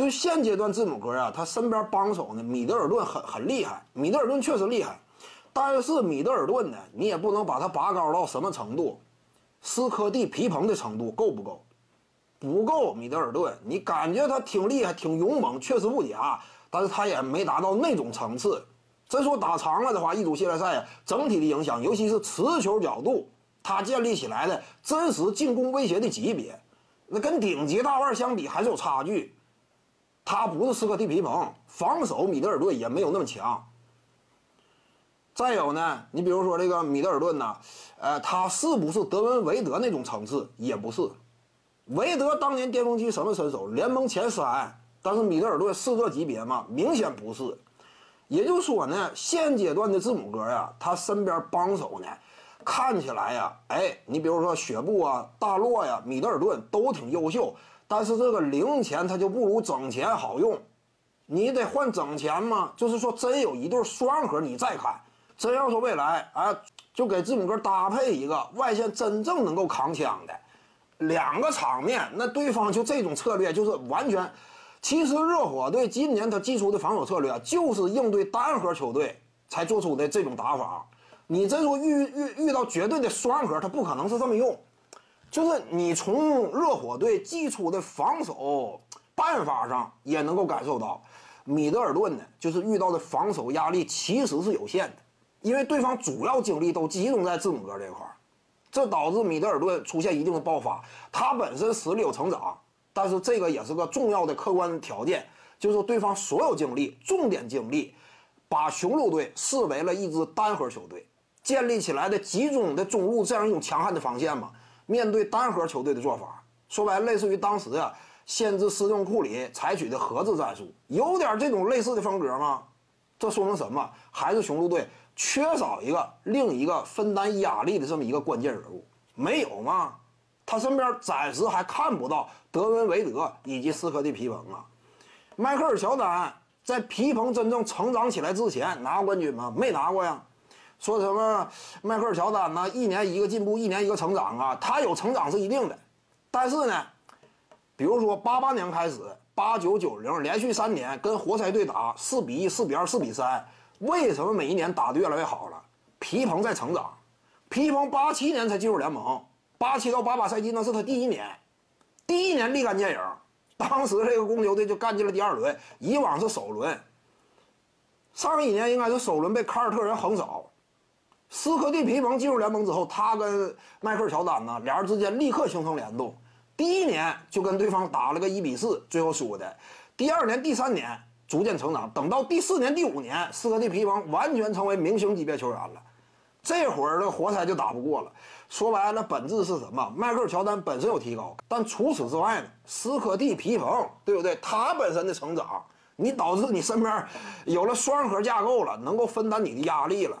就现阶段字母哥啊，他身边帮手呢，米德尔顿很很厉害，米德尔顿确实厉害，但是米德尔顿呢，你也不能把他拔高到什么程度，斯科蒂皮蓬的程度够不够？不够，米德尔顿，你感觉他挺厉害，挺勇猛，确实不假，但是他也没达到那种层次。真说打长了的话，一组系列赛啊，整体的影响，尤其是持球角度，他建立起来的真实进攻威胁的级别，那跟顶级大腕相比还是有差距。他不是斯科蒂皮蓬，防守米德尔顿也没有那么强。再有呢，你比如说这个米德尔顿呢，呃，他是不是德文维德那种层次？也不是。维德当年巅峰期什么身手？联盟前三。但是米德尔顿是这级别吗？明显不是。也就是说呢，现阶段的字母哥呀，他身边帮手呢，看起来呀，哎，你比如说雪布啊、大洛呀、米德尔顿都挺优秀。但是这个零钱它就不如整钱好用，你得换整钱嘛。就是说，真有一对双核，你再看，真要说未来啊，就给字母哥搭配一个外线真正能够扛枪的两个场面，那对方就这种策略就是完全。其实热火队今年他祭出的防守策略啊，就是应对单核球队才做出的这种打法。你真说遇遇遇到绝对的双核，他不可能是这么用。就是你从热火队基础的防守办法上也能够感受到，米德尔顿呢，就是遇到的防守压力其实是有限的，因为对方主要精力都集中在字母哥这块儿，这导致米德尔顿出现一定的爆发。他本身实力有成长，但是这个也是个重要的客观条件，就是对方所有精力、重点精力，把雄鹿队视为了一支单核球队，建立起来的集中的中路这样一种强悍的防线嘛。面对单核球队的做法，说白了类似于当时啊，限制斯通库里采取的核子战术，有点这种类似的风格吗？这说明什么？还是雄鹿队缺少一个另一个分担压力的这么一个关键人物？没有吗？他身边暂时还看不到德文维德以及斯科蒂皮蓬啊。迈克尔乔丹在皮蓬真正成长起来之前拿过冠军吗？没拿过呀。说什么迈克尔乔丹呢？一年一个进步，一年一个成长啊！他有成长是一定的，但是呢，比如说八八年开始，八九九零连续三年跟活塞队打四比一、四比二、四比三，为什么每一年打得越来越好了？皮蓬在成长，皮蓬八七年才进入联盟，八七到八八赛季那是他第一年，第一年立竿见影，当时这个公牛队就干进了第二轮，以往是首轮，上一年应该是首轮被凯尔特人横扫。斯科蒂皮蓬进入联盟之后，他跟迈克尔乔丹呢，俩人之间立刻形成联动。第一年就跟对方打了个一比四，最后输的。第二年、第三年逐渐成长，等到第四年、第五年，斯科蒂皮蓬完全成为明星级别球员了。这会儿的活塞就打不过了。说白了，本质是什么？迈克尔乔丹本身有提高，但除此之外呢？斯科蒂皮蓬，对不对？他本身的成长，你导致你身边有了双核架构了，能够分担你的压力了。